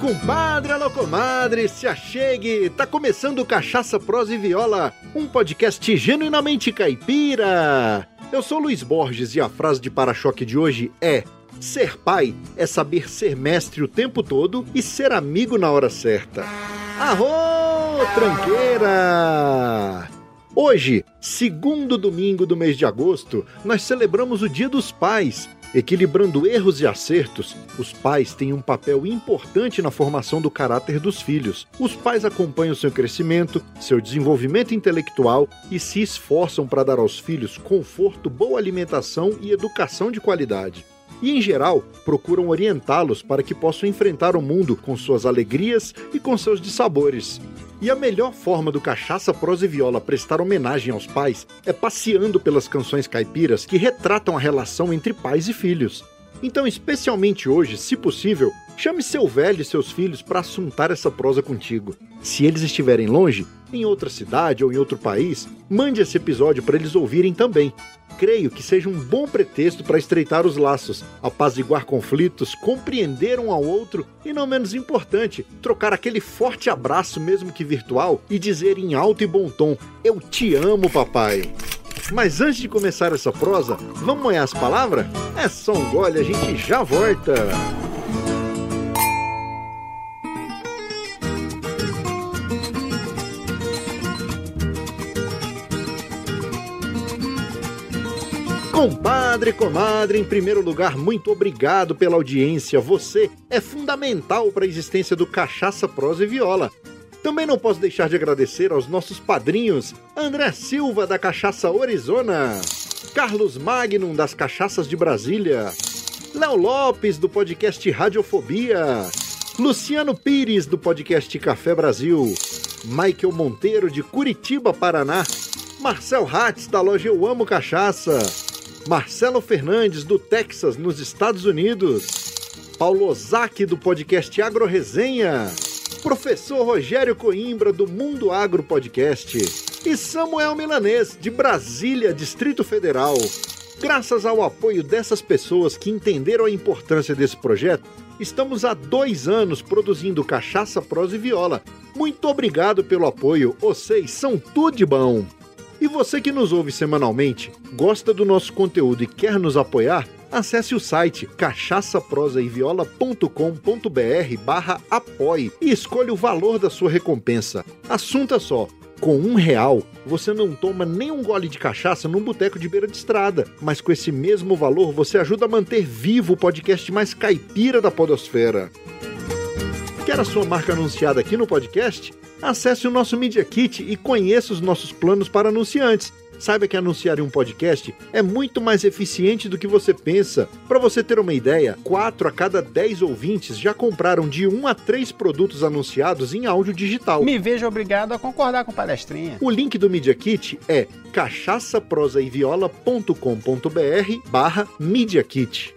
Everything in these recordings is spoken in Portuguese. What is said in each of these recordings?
compadre, alô comadre, se achegue! Tá começando Cachaça, Prosa e Viola, um podcast genuinamente caipira. Eu sou Luiz Borges e a frase de para-choque de hoje é: Ser pai é saber ser mestre o tempo todo e ser amigo na hora certa. Arro, tranqueira! Hoje, segundo domingo do mês de agosto, nós celebramos o Dia dos Pais Equilibrando erros e acertos, os pais têm um papel importante na formação do caráter dos filhos. Os pais acompanham seu crescimento, seu desenvolvimento intelectual e se esforçam para dar aos filhos conforto, boa alimentação e educação de qualidade e, em geral, procuram orientá-los para que possam enfrentar o mundo com suas alegrias e com seus dissabores. E a melhor forma do Cachaça, Prosa e Viola prestar homenagem aos pais é passeando pelas canções caipiras que retratam a relação entre pais e filhos. Então, especialmente hoje, se possível, chame seu velho e seus filhos para assuntar essa prosa contigo. Se eles estiverem longe, em outra cidade ou em outro país, mande esse episódio para eles ouvirem também creio que seja um bom pretexto para estreitar os laços, apaziguar conflitos, compreender um ao outro e, não menos importante, trocar aquele forte abraço, mesmo que virtual, e dizer em alto e bom tom: Eu te amo, papai. Mas antes de começar essa prosa, vamos molhar as palavras? É só um gole, a gente já volta! Compadre, comadre, em primeiro lugar, muito obrigado pela audiência. Você é fundamental para a existência do Cachaça, Prosa e Viola. Também não posso deixar de agradecer aos nossos padrinhos: André Silva, da Cachaça Arizona, Carlos Magnum, das Cachaças de Brasília, Léo Lopes, do podcast Radiofobia, Luciano Pires, do podcast Café Brasil, Michael Monteiro, de Curitiba, Paraná, Marcel Hatz, da loja Eu Amo Cachaça. Marcelo Fernandes, do Texas, nos Estados Unidos, Paulo Ozaki, do podcast Agro Resenha, Professor Rogério Coimbra, do Mundo Agro Podcast, e Samuel Milanês, de Brasília, Distrito Federal. Graças ao apoio dessas pessoas que entenderam a importância desse projeto, estamos há dois anos produzindo cachaça, prosa e viola. Muito obrigado pelo apoio, vocês são tudo de bom! E você que nos ouve semanalmente, gosta do nosso conteúdo e quer nos apoiar, acesse o site cachaçaprosaeviola.com.br barra apoie e escolha o valor da sua recompensa. Assunto é só, com um real, você não toma nem um gole de cachaça num boteco de beira de estrada, mas com esse mesmo valor você ajuda a manter vivo o podcast mais caipira da podosfera. Quer a sua marca anunciada aqui no podcast? Acesse o nosso Media Kit e conheça os nossos planos para anunciantes. Saiba que anunciar em um podcast é muito mais eficiente do que você pensa. Para você ter uma ideia, 4 a cada 10 ouvintes já compraram de 1 a 3 produtos anunciados em áudio digital. Me vejo obrigado a concordar com palestrinha. O link do Media Kit é cachaçaprosaeviola.com.br barra Media Kit.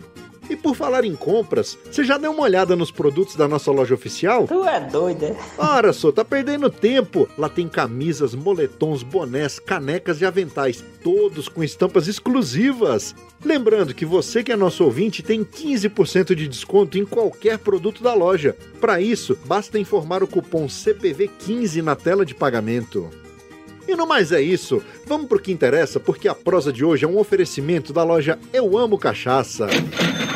E por falar em compras, você já deu uma olhada nos produtos da nossa loja oficial? Tu é doida. É? Ora, só tá perdendo tempo. Lá tem camisas, moletons, bonés, canecas e aventais, todos com estampas exclusivas. Lembrando que você que é nosso ouvinte tem 15% de desconto em qualquer produto da loja. Para isso, basta informar o cupom CPV15 na tela de pagamento. E no mais é isso, vamos pro que interessa, porque a prosa de hoje é um oferecimento da loja Eu Amo Cachaça.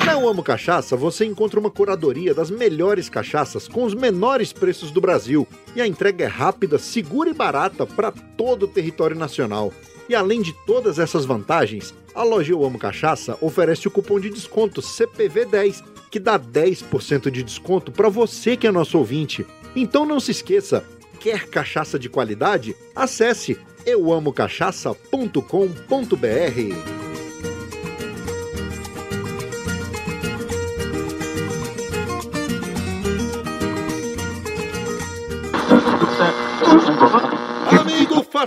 Na Eu Amo Cachaça você encontra uma curadoria das melhores cachaças com os menores preços do Brasil. E a entrega é rápida, segura e barata para todo o território nacional. E além de todas essas vantagens, a loja Eu Amo Cachaça oferece o cupom de desconto CPV10, que dá 10% de desconto para você que é nosso ouvinte. Então não se esqueça, Quer cachaça de qualidade? Acesse euamocachaça.com.br.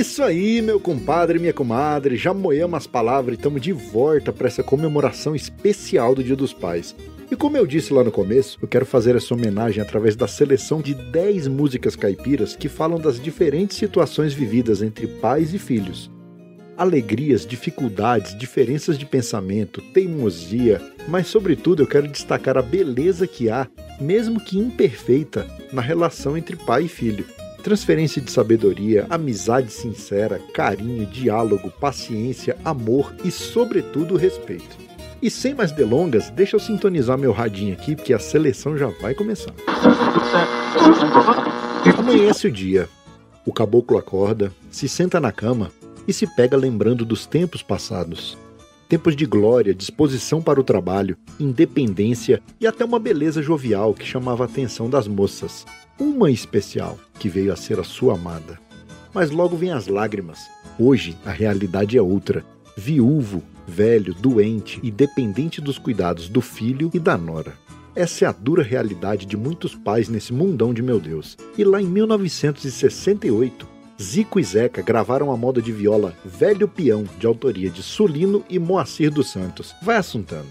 Isso aí, meu compadre e minha comadre. Já moemos as palavras e estamos de volta para essa comemoração especial do Dia dos Pais. E como eu disse lá no começo, eu quero fazer essa homenagem através da seleção de 10 músicas caipiras que falam das diferentes situações vividas entre pais e filhos. Alegrias, dificuldades, diferenças de pensamento, teimosia, mas sobretudo eu quero destacar a beleza que há, mesmo que imperfeita, na relação entre pai e filho. Transferência de sabedoria, amizade sincera, carinho, diálogo, paciência, amor e, sobretudo, respeito. E sem mais delongas, deixa eu sintonizar meu radinho aqui, porque a seleção já vai começar. Amanhece o dia. O caboclo acorda, se senta na cama e se pega lembrando dos tempos passados. Tempos de glória, disposição para o trabalho, independência e até uma beleza jovial que chamava a atenção das moças. Uma especial, que veio a ser a sua amada. Mas logo vem as lágrimas. Hoje a realidade é outra. Viúvo, velho, doente e dependente dos cuidados do filho e da nora. Essa é a dura realidade de muitos pais nesse mundão de meu Deus. E lá em 1968, Zico e Zeca gravaram a moda de viola Velho Peão, de autoria de Sulino e Moacir dos Santos. Vai assuntando.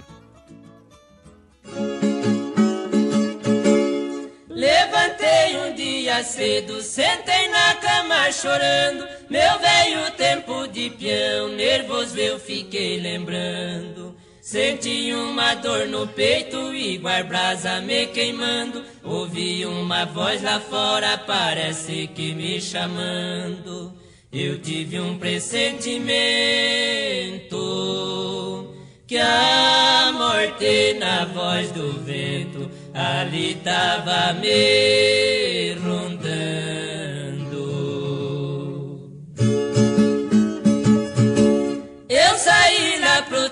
Levantei um dia cedo, sentei na cama chorando. Meu velho tempo de peão, nervoso eu fiquei lembrando. Senti uma dor no peito, igual brasa me queimando. Ouvi uma voz lá fora, parece que me chamando. Eu tive um pressentimento que a morte na voz do vento ali tava me rondando.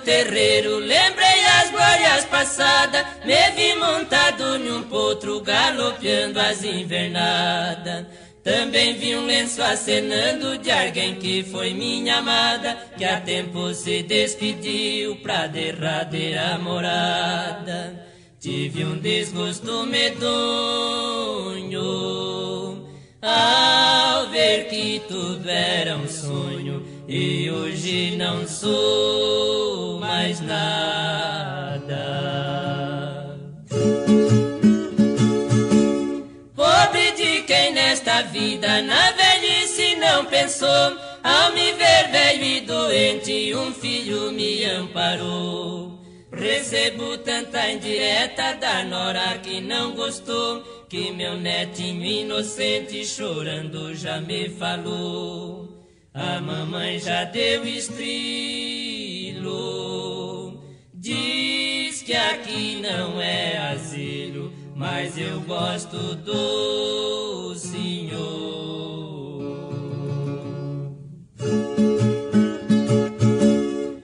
Terreiro, lembrei as glórias passadas, me vi montado num potro galopeando as invernadas. Também vi um lenço acenando de alguém que foi minha amada, que há tempo se despediu pra derradeira morada. Tive um desgosto medonho ao ver que tudo era um sonho e hoje não sou mais nada. Pobre de quem nesta vida na velhice não pensou, ao me ver velho e doente, um filho me amparou. Recebo tanta indireta da nora que não gostou, que meu netinho inocente chorando já me falou. A mamãe já deu estrilo, diz que aqui não é asilo, mas eu gosto do senhor.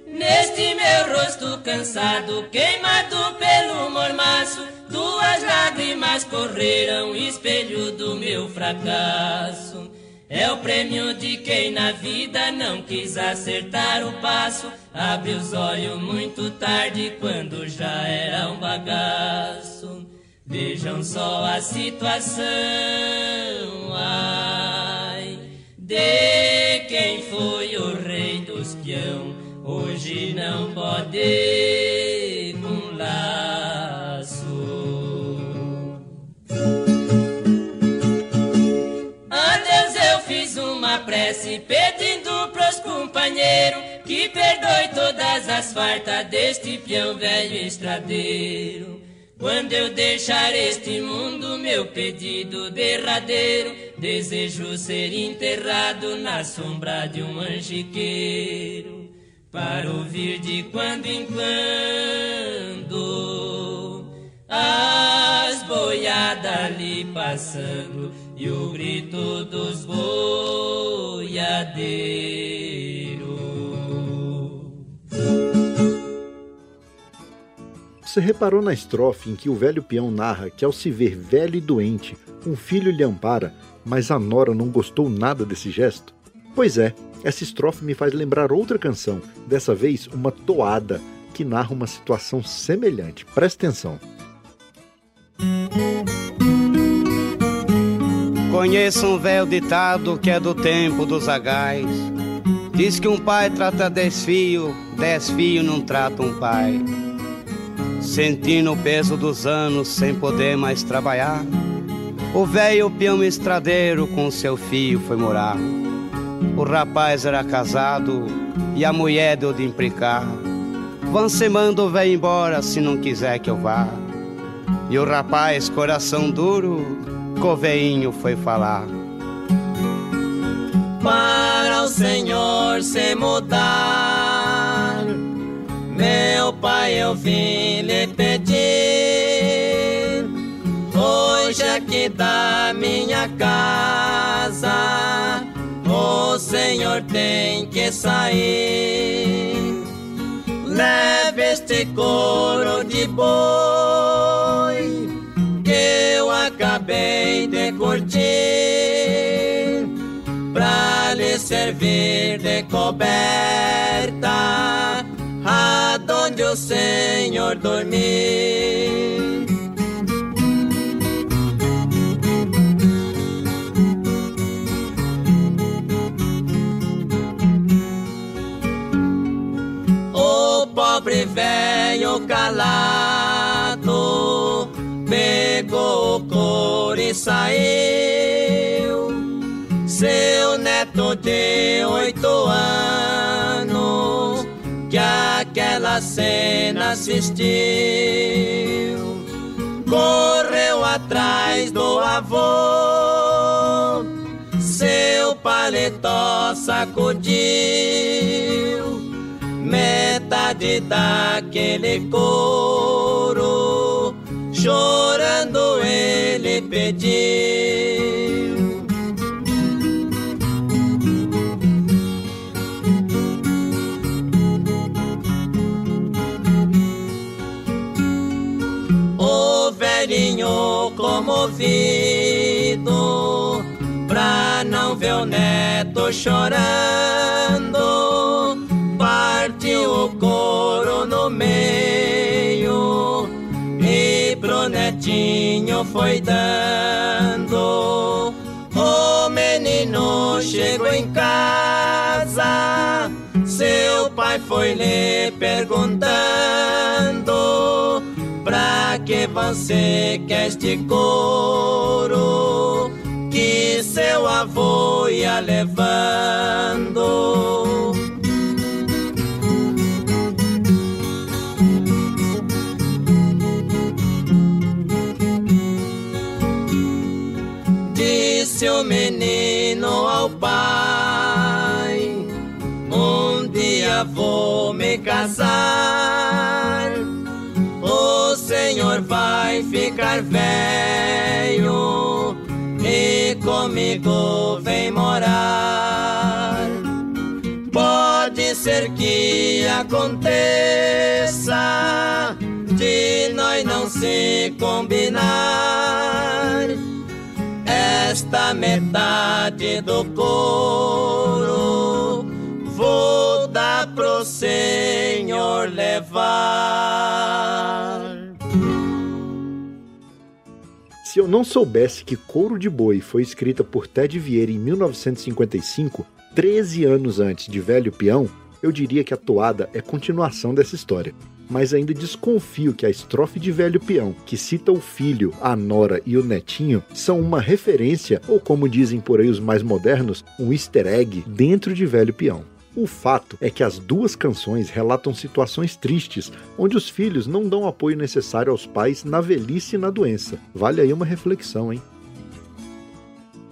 Neste meu rosto cansado, queimado pelo mormaço, duas lágrimas correram, espelho do meu fracasso. É o prêmio de quem na vida não quis acertar o passo. Abre os olhos muito tarde, quando já era um bagaço. Vejam só a situação, ai, de quem foi o rei dos peão hoje não pode perdoe todas as fartas deste peão velho estradeiro. Quando eu deixar este mundo, meu pedido derradeiro, desejo ser enterrado na sombra de um angiqueiro para ouvir de quando em quando as boiadas ali passando e o grito dos boiadeiros. Você reparou na estrofe em que o velho peão narra que, ao se ver velho e doente, um filho lhe ampara, mas a nora não gostou nada desse gesto? Pois é, essa estrofe me faz lembrar outra canção, dessa vez uma toada, que narra uma situação semelhante. Presta atenção. Conheço um velho ditado que é do tempo dos agais. Diz que um pai trata dez filhos, dez filhos não tratam um pai. Sentindo o peso dos anos sem poder mais trabalhar, o velho peão estradeiro com seu filho foi morar. O rapaz era casado e a mulher deu de implicar. Vão se manda o velho embora se não quiser que eu vá. E o rapaz, coração duro, com o veinho foi falar. Para o Senhor se mudar, meu pai eu vim lhe pedir. Hoje aqui da minha casa, o Senhor tem que sair. Leve este couro de boi que eu acabei de curtir pra lhe servir de coberta Senhor dormir. O pobre velho calado pegou o e saiu. Seu neto de oito anos aquela cena assistiu. Correu atrás do avô, seu paletó sacudiu metade daquele couro, chorando ele pediu. Velhinho comovido, pra não ver o neto chorando partiu o couro no meio e pro netinho foi dando. O menino chegou em casa, seu pai foi lhe perguntando: Que você quer este couro que seu avô ia levando? disse o menino ao pai: Um dia vou me casar. Ficar velho e comigo vem morar. Pode ser que aconteça de nós não se combinar esta metade do couro vou dar pro Senhor levar. Se eu não soubesse que Couro de Boi foi escrita por Ted Vieira em 1955, 13 anos antes de Velho Peão, eu diria que a toada é continuação dessa história mas ainda desconfio que a estrofe de Velho Peão, que cita o filho, a nora e o netinho, são uma referência, ou como dizem por aí os mais modernos, um easter egg dentro de Velho Peão. O fato é que as duas canções relatam situações tristes, onde os filhos não dão o apoio necessário aos pais na velhice e na doença. Vale aí uma reflexão, hein?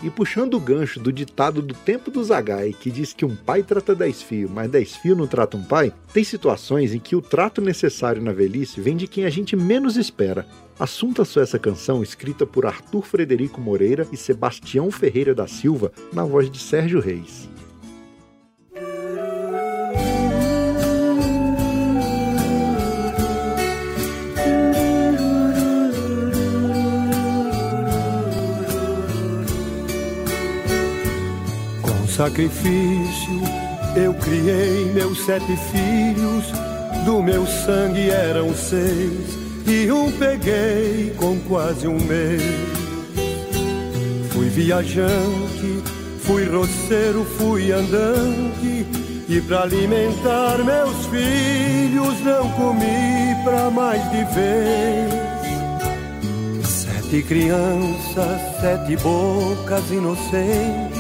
E puxando o gancho do ditado do tempo do Zagai, que diz que um pai trata dez filhos, mas dez filhos não tratam um pai, tem situações em que o trato necessário na velhice vem de quem a gente menos espera. Assunta só essa canção, escrita por Arthur Frederico Moreira e Sebastião Ferreira da Silva, na voz de Sérgio Reis. Sacrifício eu criei meus sete filhos, do meu sangue eram seis, e um peguei com quase um mês. Fui viajante, fui roceiro, fui andante. E para alimentar meus filhos não comi pra mais de vez. Sete crianças, sete bocas inocentes,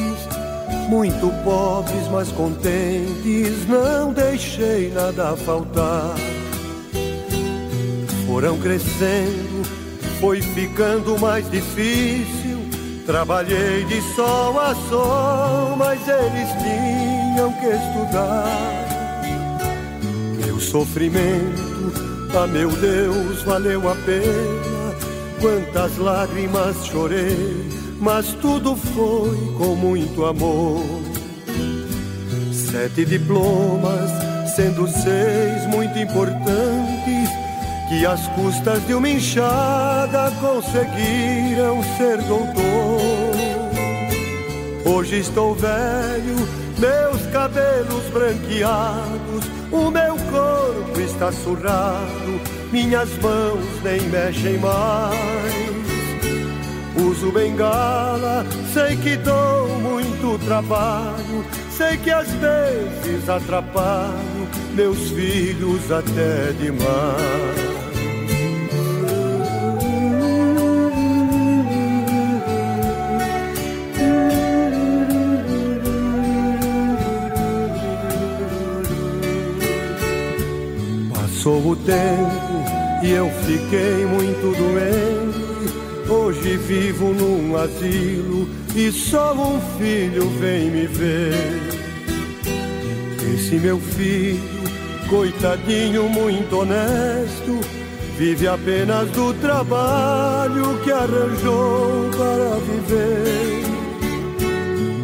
muito pobres, mas contentes, não deixei nada faltar. Foram crescendo, foi ficando mais difícil. Trabalhei de sol a sol, mas eles tinham que estudar. Meu sofrimento, ah meu Deus, valeu a pena. Quantas lágrimas chorei, mas tudo foi com muito amor. Sete diplomas, sendo seis muito importantes, que às custas de uma enxada conseguiram ser doutor. Hoje estou velho, meus cabelos branqueados, o meu corpo está surrado minhas mãos nem mexem mais. Uso bengala, sei que dou muito trabalho, sei que às vezes atrapalho meus filhos até demais. Passou o tempo e eu fiquei muito doente. Hoje vivo num asilo e só um filho vem me ver. Esse meu filho, coitadinho, muito honesto, vive apenas do trabalho que arranjou para viver.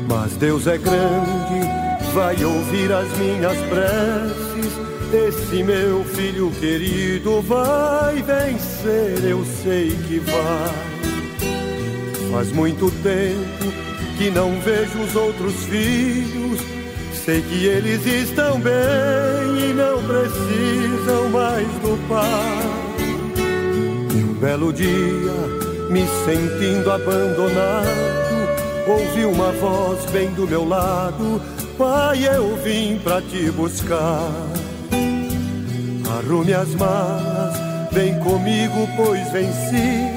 Mas Deus é grande, vai ouvir as minhas preces esse meu filho querido vai vencer, eu sei que vai. Faz muito tempo que não vejo os outros filhos. Sei que eles estão bem e não precisam mais do pai. E um belo dia, me sentindo abandonado, ouvi uma voz bem do meu lado: Pai, eu vim pra te buscar. Arrume as malas, vem comigo, pois venci.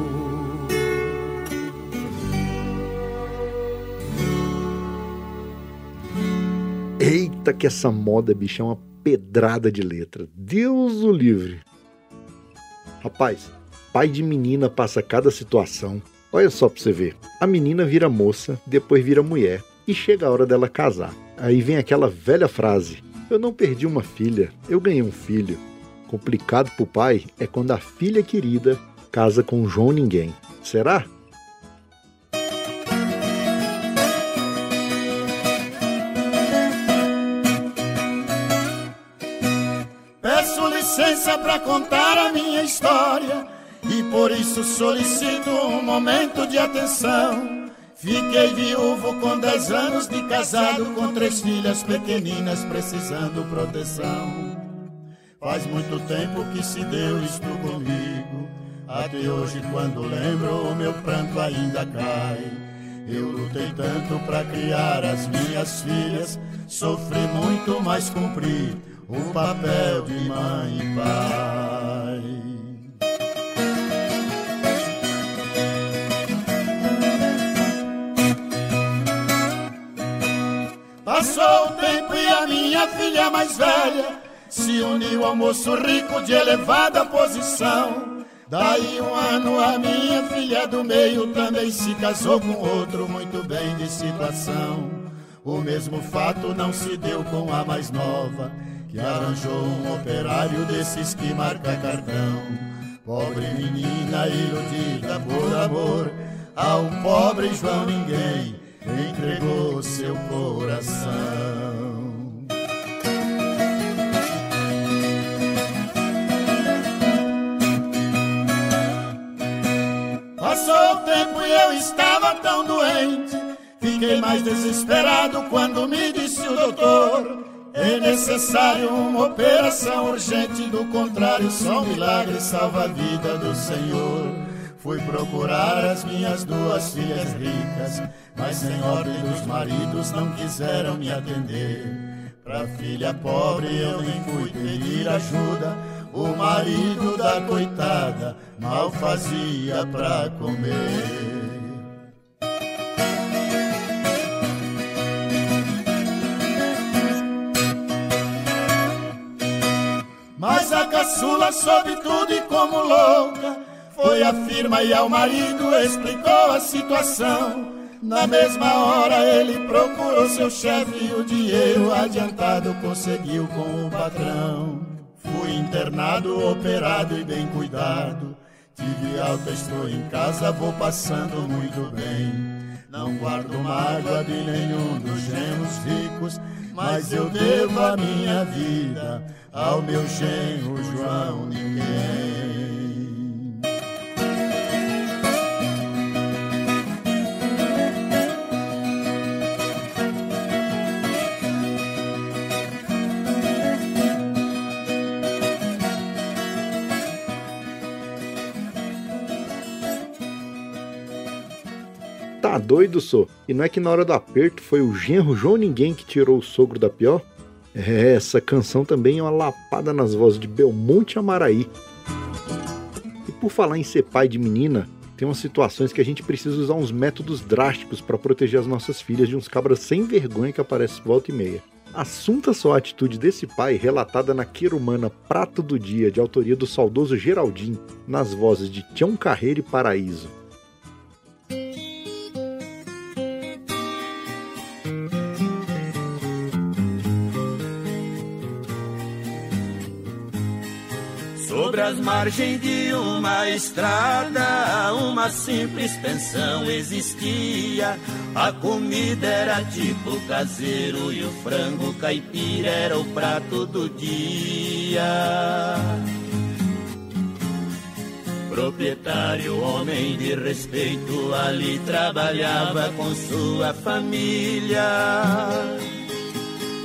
Eita, que essa moda, bicho, é uma pedrada de letra. Deus o livre. Rapaz, pai de menina passa cada situação. Olha só pra você ver. A menina vira moça, depois vira mulher e chega a hora dela casar. Aí vem aquela velha frase: eu não perdi uma filha, eu ganhei um filho. Complicado pro pai é quando a filha querida casa com João Ninguém. Será? E por isso solicito um momento de atenção. Fiquei viúvo com dez anos de casado, com três filhas pequeninas precisando proteção. Faz muito tempo que se deu isto comigo, até hoje quando lembro meu pranto ainda cai. Eu lutei tanto para criar as minhas filhas, sofri muito, mas cumpri o papel de mãe e pai. Tempo e a minha filha mais velha se uniu ao moço rico de elevada posição. Daí um ano a minha filha do meio também se casou com outro muito bem de situação. O mesmo fato não se deu com a mais nova, que arranjou um operário desses que marca cartão. Pobre menina iludida por amor ao pobre João ninguém entregou seu coração. Passou o tempo e eu estava tão doente. Fiquei mais desesperado quando me disse o doutor: É necessário uma operação urgente, do contrário, só um milagre salva a vida do Senhor. Fui procurar as minhas duas filhas ricas, mas sem ordem dos maridos não quiseram me atender. Pra filha pobre eu nem fui pedir ajuda, o marido da coitada mal fazia pra comer. Mas a caçula soube tudo e como louca foi a firma e ao marido explicou a situação. Na mesma hora ele procurou seu chefe e o dinheiro adiantado conseguiu com o patrão. Fui internado, operado e bem cuidado. Tive alta, estou em casa, vou passando muito bem. Não guardo mágoa de nenhum dos genros ricos, mas eu devo a minha vida ao meu genro João Ninguém. Tá doido, sou? E não é que na hora do aperto foi o genro João Ninguém que tirou o sogro da pior? É, essa canção também é uma lapada nas vozes de Belmonte Amaraí. E por falar em ser pai de menina, tem umas situações que a gente precisa usar uns métodos drásticos para proteger as nossas filhas de uns cabras sem vergonha que aparecem volta e meia. Assunta só a atitude desse pai, relatada na Querumana Prato do Dia, de autoria do saudoso Geraldinho, nas vozes de Tião Carreiro e Paraíso. Sobre as margens de uma estrada, uma simples pensão existia. A comida era tipo caseiro e o frango caipira era o prato do dia. Proprietário, homem de respeito, ali trabalhava com sua família.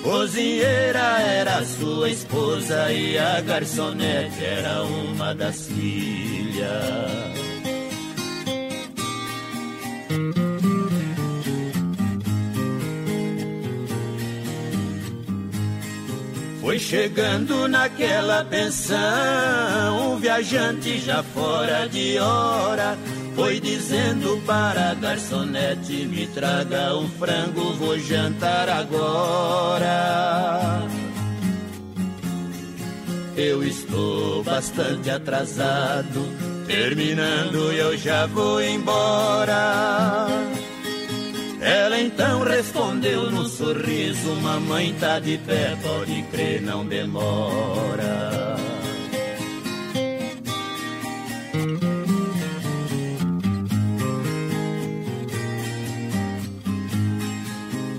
Cozinheira era sua esposa e a garçonete era uma das filhas. Foi chegando naquela pensão, um viajante já fora de hora foi dizendo para a garçonete: Me traga um frango, vou jantar agora. Eu estou bastante atrasado, terminando eu já vou embora. Ela então respondeu num sorriso: Mamãe tá de pé, pode crer, não demora.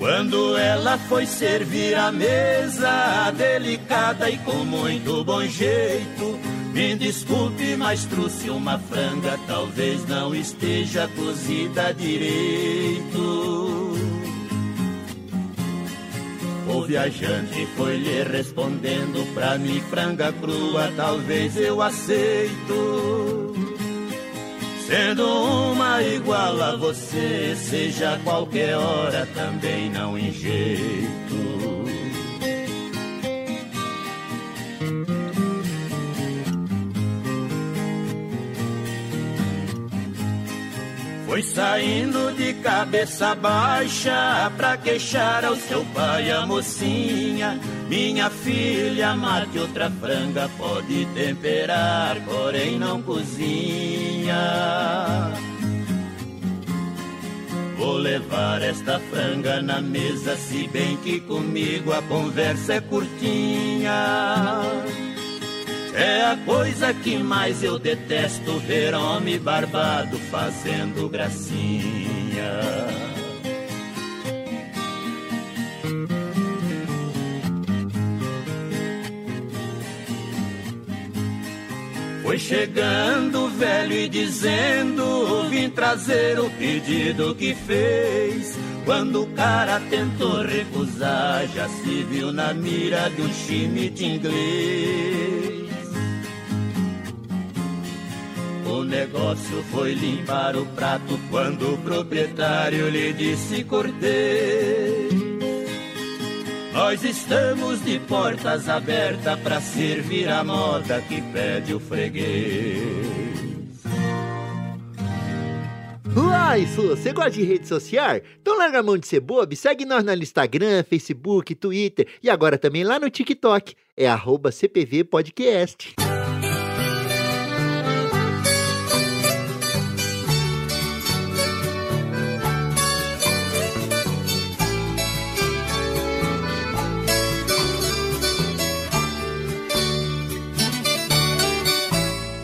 Quando ela foi servir a mesa, delicada e com muito bom jeito, me desculpe, mas trouxe uma franga, talvez não esteja cozida direito. O viajante foi lhe respondendo pra mim, franga crua, talvez eu aceito. Sendo uma igual a você, seja qualquer hora, também não em jeito. Foi saindo de cabeça baixa pra queixar ao seu pai a mocinha. Minha filha, mate outra franga, pode temperar, porém não cozinha. Vou levar esta franga na mesa, se bem que comigo a conversa é curtinha. É a coisa que mais eu detesto ver homem barbado fazendo gracinha. Foi chegando o velho e dizendo: Vim trazer o pedido que fez. Quando o cara tentou recusar, já se viu na mira de um chimite inglês. O negócio foi limpar o prato quando o proprietário lhe disse: Cortei. Nós estamos de portas abertas para servir a moda que pede o freguês. Uai, Su, você gosta de rede social? Então larga a mão de ser bobo e segue nós no Instagram, Facebook, Twitter e agora também lá no TikTok. É arroba CPV Podcast.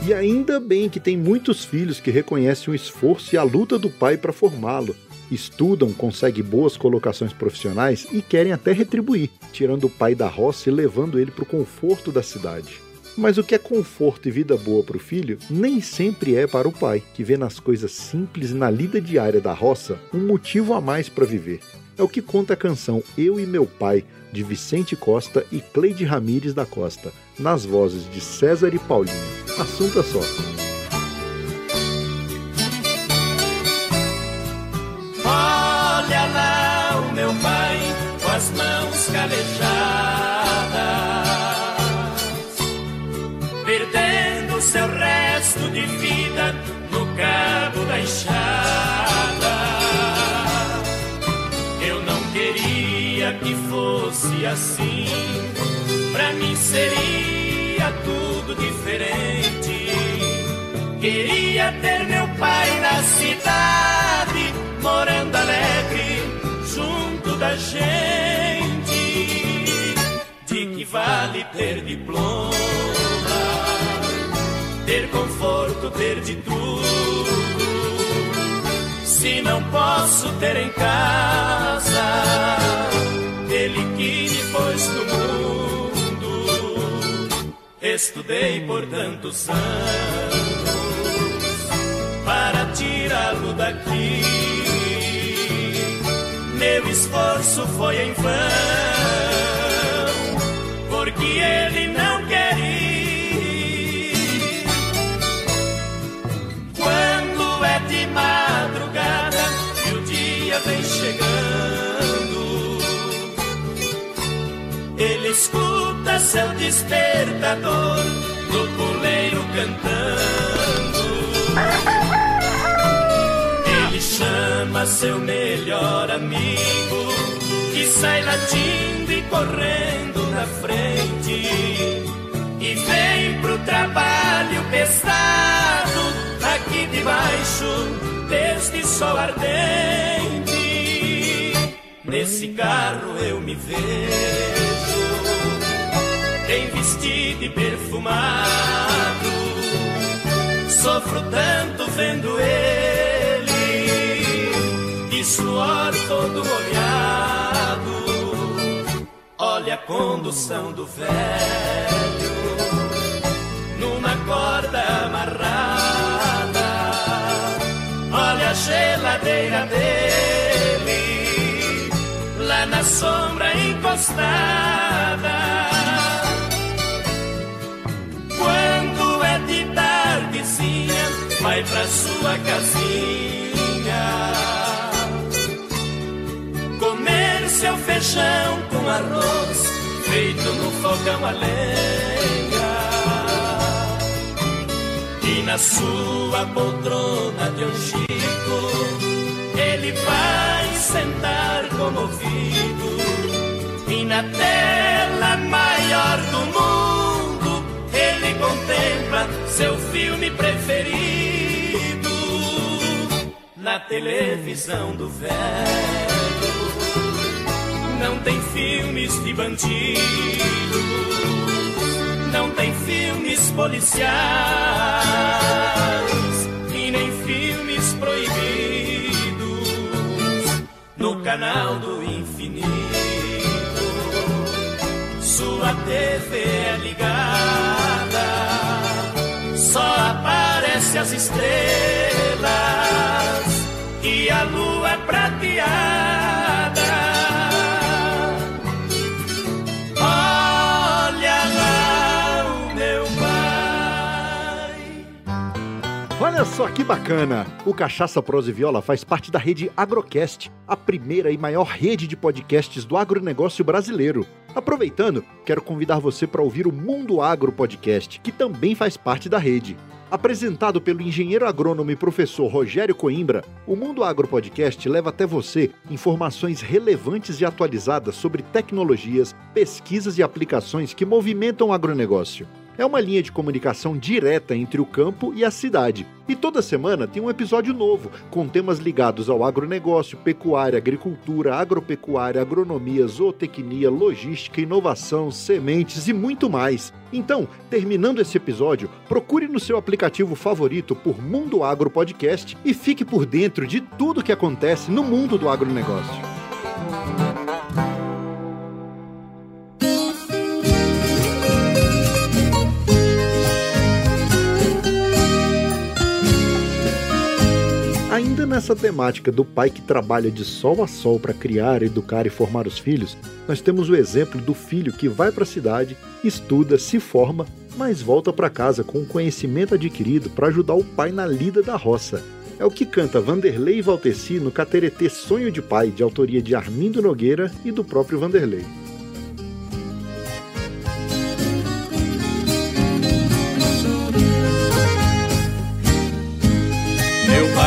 E ainda bem que tem muitos filhos que reconhecem o esforço e a luta do pai para formá-lo. Estudam, conseguem boas colocações profissionais e querem até retribuir, tirando o pai da roça e levando ele para o conforto da cidade. Mas o que é conforto e vida boa para o filho nem sempre é para o pai, que vê nas coisas simples e na lida diária da roça um motivo a mais para viver. É o que conta a canção Eu e Meu Pai, de Vicente Costa e Cleide Ramires da Costa, nas vozes de César e Paulinho. Assunto é só. Olha lá o meu pai com as mãos calejadas, perdendo seu resto de vida no cabo da enxada. Fosse assim, pra mim seria tudo diferente. Queria ter meu pai na cidade, morando alegre, junto da gente. De que vale ter diploma, ter conforto, ter de tudo, se não posso ter em casa pôs no mundo. Estudei por tantos anos para tirá-lo daqui. Meu esforço foi em vão, porque ele não quer escuta seu despertador no puleiro cantando. Ele chama seu melhor amigo, que sai latindo e correndo na frente. E vem pro trabalho pesado, aqui debaixo deste sol ardente. Nesse carro eu me vejo, bem vestido e perfumado sofro tanto vendo ele, de suor todo molhado. Olha a condução do velho, numa corda amarrada. Olha a geladeira dele, sombra encostada. Quando é de tardezinha, vai pra sua casinha. Comer seu feijão com arroz, feito no fogão a lenha. E na sua poltrona de angico, ele vai sentar comovido. E na tela maior do mundo, ele contempla seu filme preferido na televisão do velho. Não tem filmes de bandido, não tem filmes policiais canal do infinito. Sua TV é ligada, só aparece as estrelas e a lua é prateada. Olha só que bacana! O Cachaça Prosa e Viola faz parte da rede Agrocast, a primeira e maior rede de podcasts do agronegócio brasileiro. Aproveitando, quero convidar você para ouvir o Mundo Agro Podcast, que também faz parte da rede. Apresentado pelo engenheiro agrônomo e professor Rogério Coimbra, o Mundo Agro Podcast leva até você informações relevantes e atualizadas sobre tecnologias, pesquisas e aplicações que movimentam o agronegócio. É uma linha de comunicação direta entre o campo e a cidade. E toda semana tem um episódio novo, com temas ligados ao agronegócio, pecuária, agricultura, agropecuária, agronomia, zootecnia, logística, inovação, sementes e muito mais. Então, terminando esse episódio, procure no seu aplicativo favorito por Mundo Agro Podcast e fique por dentro de tudo que acontece no mundo do agronegócio. Nessa temática do pai que trabalha de sol a sol para criar, educar e formar os filhos, nós temos o exemplo do filho que vai para a cidade, estuda, se forma, mas volta para casa com o conhecimento adquirido para ajudar o pai na lida da roça. É o que canta Vanderlei Valteci no Cateretê Sonho de Pai, de autoria de Armindo Nogueira e do próprio Vanderlei.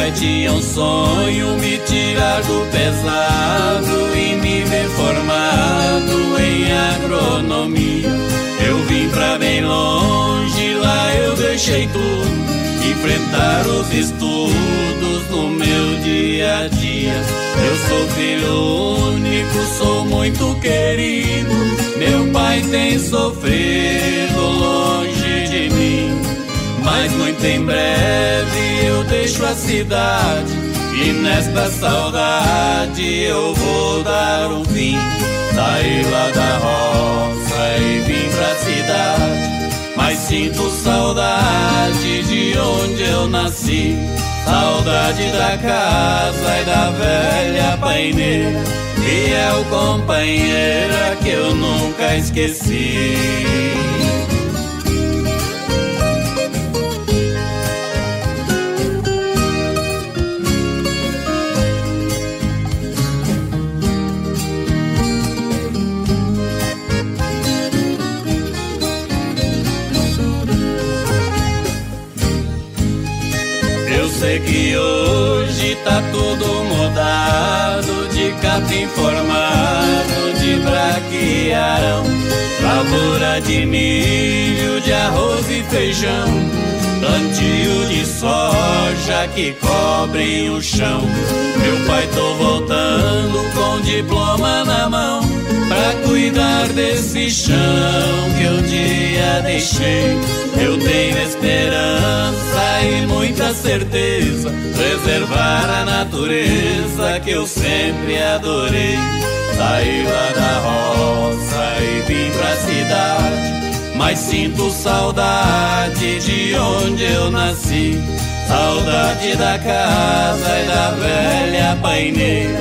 Pai tinha um sonho, me tirar do pesado e me ver formado em agronomia. Eu vim pra bem longe, lá eu deixei tudo, enfrentar os estudos no meu dia a dia. Eu sou filho único, sou muito querido. Meu pai tem sofrido longe. Mas muito em breve eu deixo a cidade. E nesta saudade eu vou dar um fim. Saí lá da roça e vim pra cidade. Mas sinto saudade de onde eu nasci. Saudade da casa e da velha paineira. Fiel companheira que eu nunca esqueci mudado De capim formado, de braquiarão Lavoura de milho, de arroz e feijão Plantio de soja que cobre o chão. Meu pai tô voltando com diploma na mão Pra cuidar desse chão que um dia deixei. Eu tenho esperança e muita certeza Preservar a natureza que eu sempre adorei. Saí lá da roça e vim pra cidade mas sinto saudade de onde eu nasci. Saudade da casa e da velha paineira,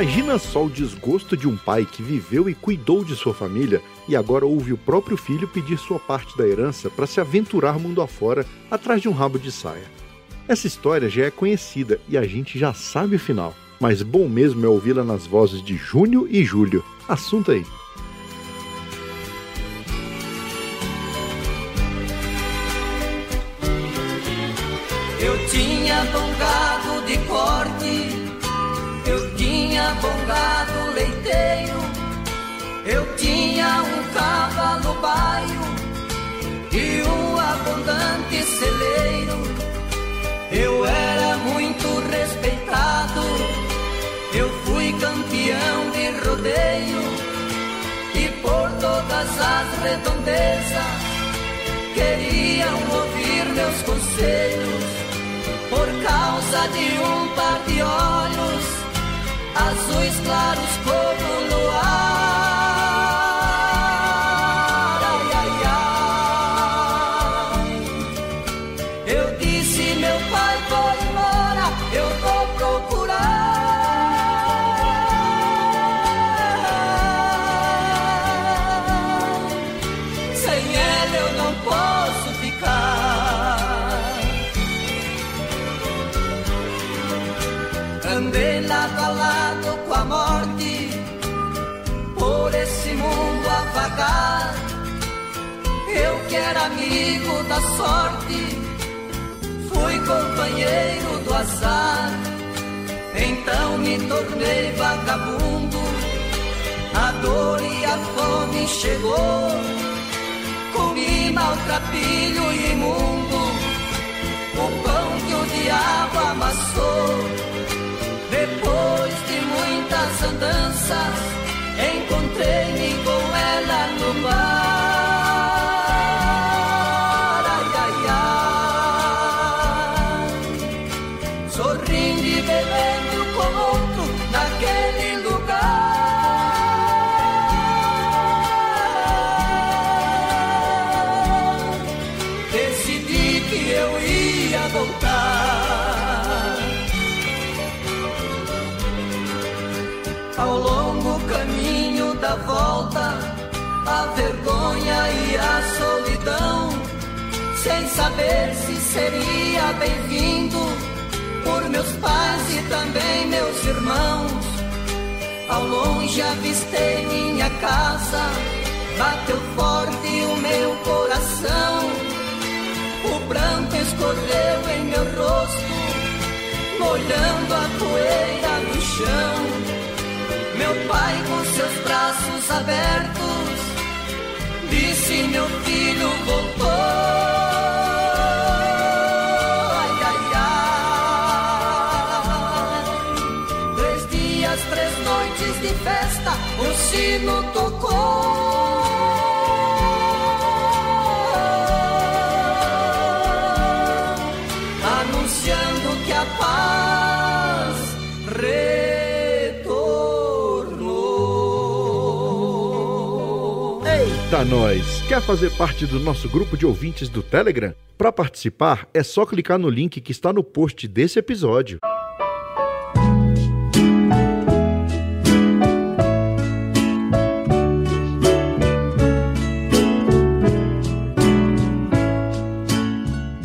Imagina só o desgosto de um pai que viveu e cuidou de sua família e agora ouve o próprio filho pedir sua parte da herança para se aventurar mundo afora atrás de um rabo de saia. Essa história já é conhecida e a gente já sabe o final, mas bom mesmo é ouvi-la nas vozes de Júnior e Júlio. Assunto aí. Eu era muito respeitado, eu fui campeão de rodeio. E por todas as redondezas queriam ouvir meus conselhos. Por causa de um par de olhos azuis claros como luar. Era amigo da sorte, fui companheiro do azar. Então me tornei vagabundo, a dor e a fome chegou. Comi maltrapilho imundo, o pão que o diabo amassou. Depois de muitas andanças, encontrei-me com ela no mar. Saber se seria bem-vindo por meus pais e também meus irmãos. Ao longe avistei minha casa, bateu forte o meu coração. O branco escorreu em meu rosto, molhando a poeira no chão. Meu pai com seus braços abertos disse: Meu filho voltou. Sino tocou, anunciando que a paz retornou. Eita nós! Quer fazer parte do nosso grupo de ouvintes do Telegram? Para participar, é só clicar no link que está no post desse episódio.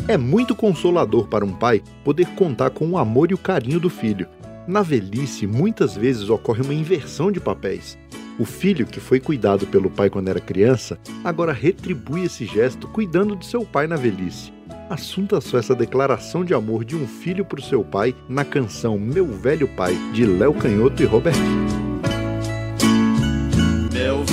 É muito consolador para um pai poder contar com o amor e o carinho do filho. Na velhice, muitas vezes ocorre uma inversão de papéis. O filho, que foi cuidado pelo pai quando era criança, agora retribui esse gesto cuidando de seu pai na velhice. Assunta só essa declaração de amor de um filho para o seu pai na canção Meu Velho Pai, de Léo Canhoto e Robertinho.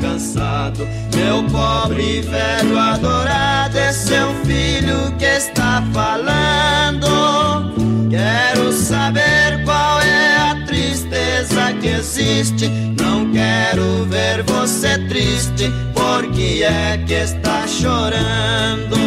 cansado. Meu pobre velho adorado é seu filho que está falando. Quero saber qual é a tristeza que existe. Não quero ver você triste. Por que é que está chorando?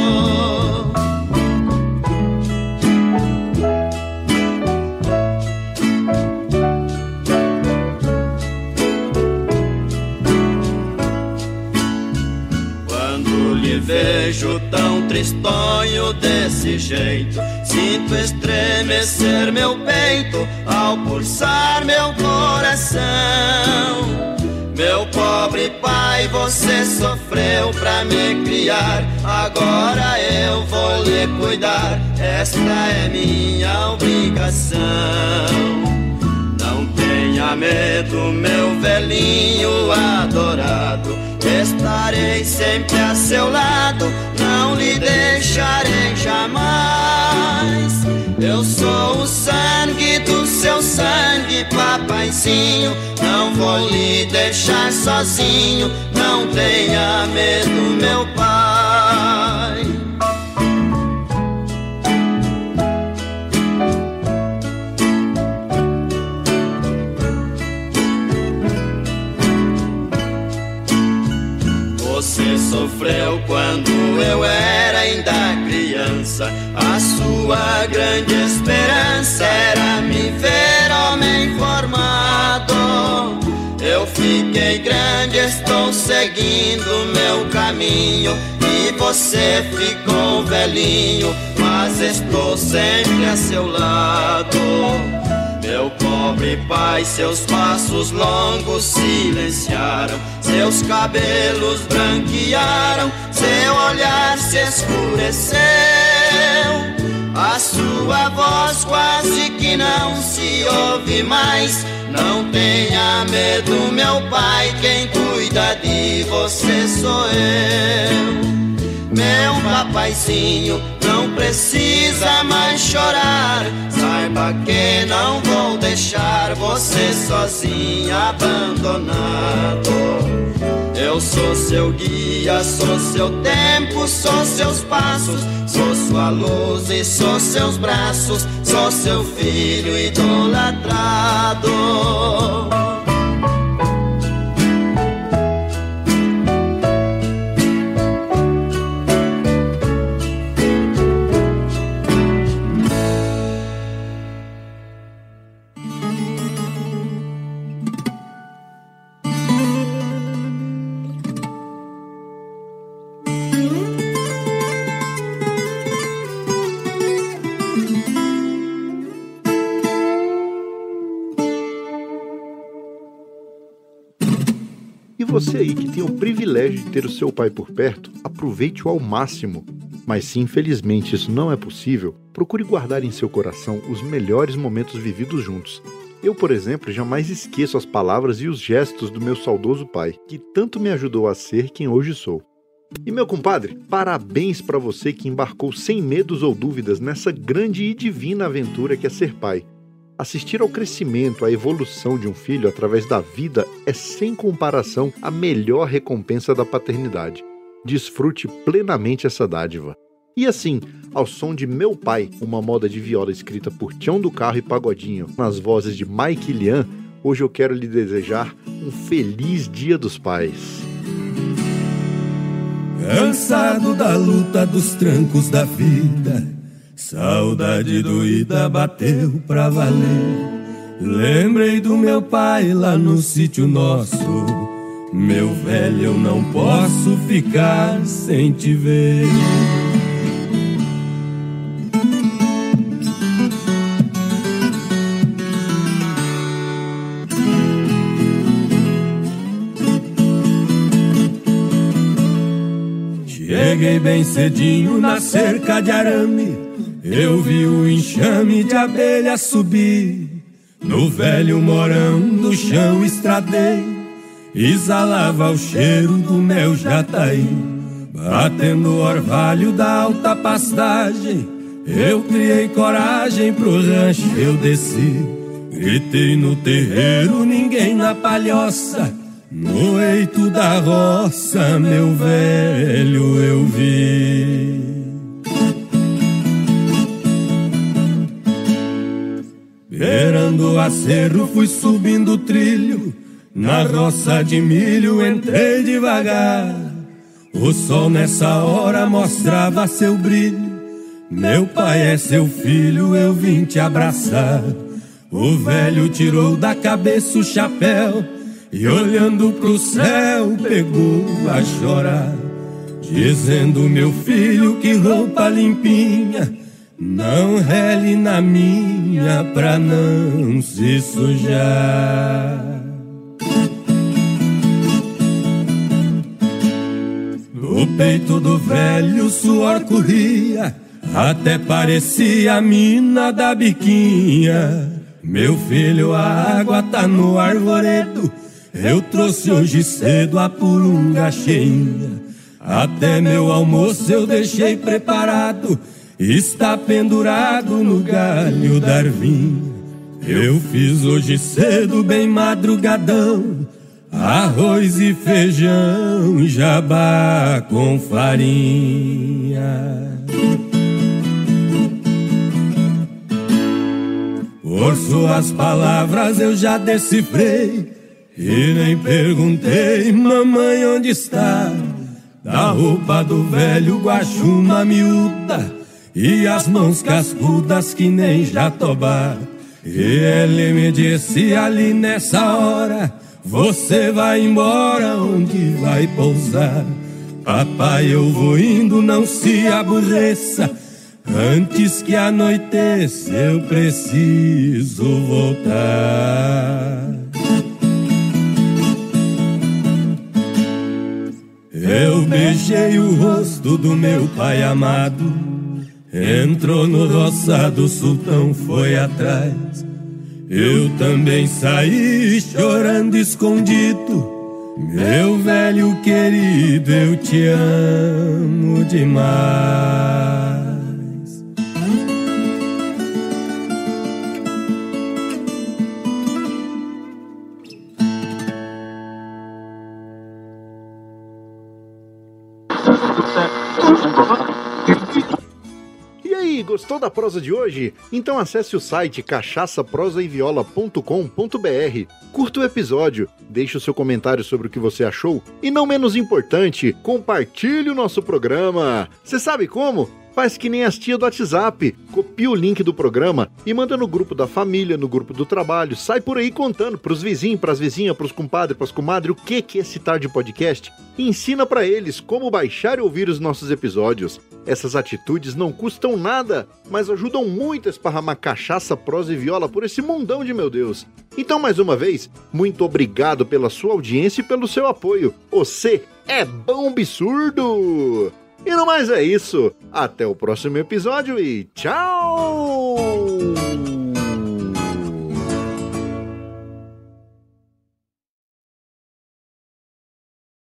Vejo tão tristonho desse jeito, sinto estremecer meu peito ao pulsar meu coração. Meu pobre pai, você sofreu pra me criar. Agora eu vou lhe cuidar. Esta é minha obrigação. Não tenha medo, meu velhinho adorado. Estarei sempre a seu lado, não lhe deixarei jamais. Eu sou o sangue do seu sangue, papaizinho. Não vou lhe deixar sozinho, não tenha medo, meu pai. Sofreu quando eu era ainda criança. A sua grande esperança era me ver homem formado. Eu fiquei grande, estou seguindo meu caminho. E você ficou velhinho, mas estou sempre a seu lado. Meu pobre pai, seus passos longos silenciaram, seus cabelos branquearam, seu olhar se escureceu. A sua voz quase que não se ouve mais. Não tenha medo, meu pai, quem cuida de você sou eu. Meu papaizinho, não precisa mais chorar. Saiba que não vou deixar você sozinho, abandonado. Eu sou seu guia, sou seu tempo, sou seus passos, sou sua luz e sou seus braços, sou seu filho idolatrado. Você aí que tem o privilégio de ter o seu pai por perto, aproveite-o ao máximo. Mas se infelizmente isso não é possível, procure guardar em seu coração os melhores momentos vividos juntos. Eu, por exemplo, jamais esqueço as palavras e os gestos do meu saudoso pai, que tanto me ajudou a ser quem hoje sou. E meu compadre, parabéns para você que embarcou sem medos ou dúvidas nessa grande e divina aventura que é ser pai. Assistir ao crescimento, à evolução de um filho através da vida é sem comparação a melhor recompensa da paternidade. Desfrute plenamente essa dádiva. E assim, ao som de Meu Pai, uma moda de viola escrita por Tião do Carro e Pagodinho, nas vozes de Mike Lian, hoje eu quero lhe desejar um feliz Dia dos Pais. Cansado da luta dos trancos da vida, saudade doída bateu pra valer. Lembrei do meu pai lá no sítio nosso. Meu velho, eu não posso ficar sem te ver. Cheguei bem cedinho na cerca de arame. Eu vi o enxame de abelha subir. No velho morão do chão estradei. Exalava o cheiro do meu jataí. Batendo o orvalho da alta pastagem. Eu criei coragem pro rancho, eu desci. Gritei no terreiro, ninguém na palhoça. No eito da roça, meu velho, eu vi. Beirando o acerro, fui subindo o trilho. Na roça de milho, entrei devagar. O sol nessa hora mostrava seu brilho. Meu pai é seu filho, eu vim te abraçar. O velho tirou da cabeça o chapéu e olhando pro céu pegou a chorar, dizendo meu filho que roupa limpinha, não rele na minha pra não se sujar. No peito do velho suor corria, até parecia a mina da biquinha. Meu filho, a água tá no arvoredo. Eu trouxe hoje cedo a purunga cheinha. Até meu almoço eu deixei preparado está pendurado no galho da arvinha. Eu fiz hoje cedo, bem madrugadão, arroz e feijão, jabá com farinha. Por suas palavras eu já decifrei e nem perguntei, mamãe, onde está? Da roupa do velho guaxuma miúda e as mãos cascudas que nem jatobá. E ele me disse ali nessa hora: Você vai embora, onde vai pousar? Papai, eu vou indo, não se aborreça. Antes que anoiteça, eu preciso voltar. Eu beijei o rosto do meu pai amado Entrou no roçado, o sultão foi atrás. Eu também saí chorando escondido. Meu velho querido, eu te amo demais. Gostou da prosa de hoje? Então acesse o site cachaçaprosaeviola.com.br, curta o episódio, deixe o seu comentário sobre o que você achou e, não menos importante, compartilhe o nosso programa. Você sabe como? Faz que nem as tia do WhatsApp. Copia o link do programa e manda no grupo da família, no grupo do trabalho. Sai por aí contando pros vizinhos, pras vizinhas, pros compadres, pras comadres o que que é esse tarde podcast. E ensina para eles como baixar e ouvir os nossos episódios. Essas atitudes não custam nada, mas ajudam muito a esparramar cachaça, prosa e viola por esse mundão de meu Deus. Então, mais uma vez, muito obrigado pela sua audiência e pelo seu apoio. Você é bom absurdo! E no mais é isso. Até o próximo episódio e tchau!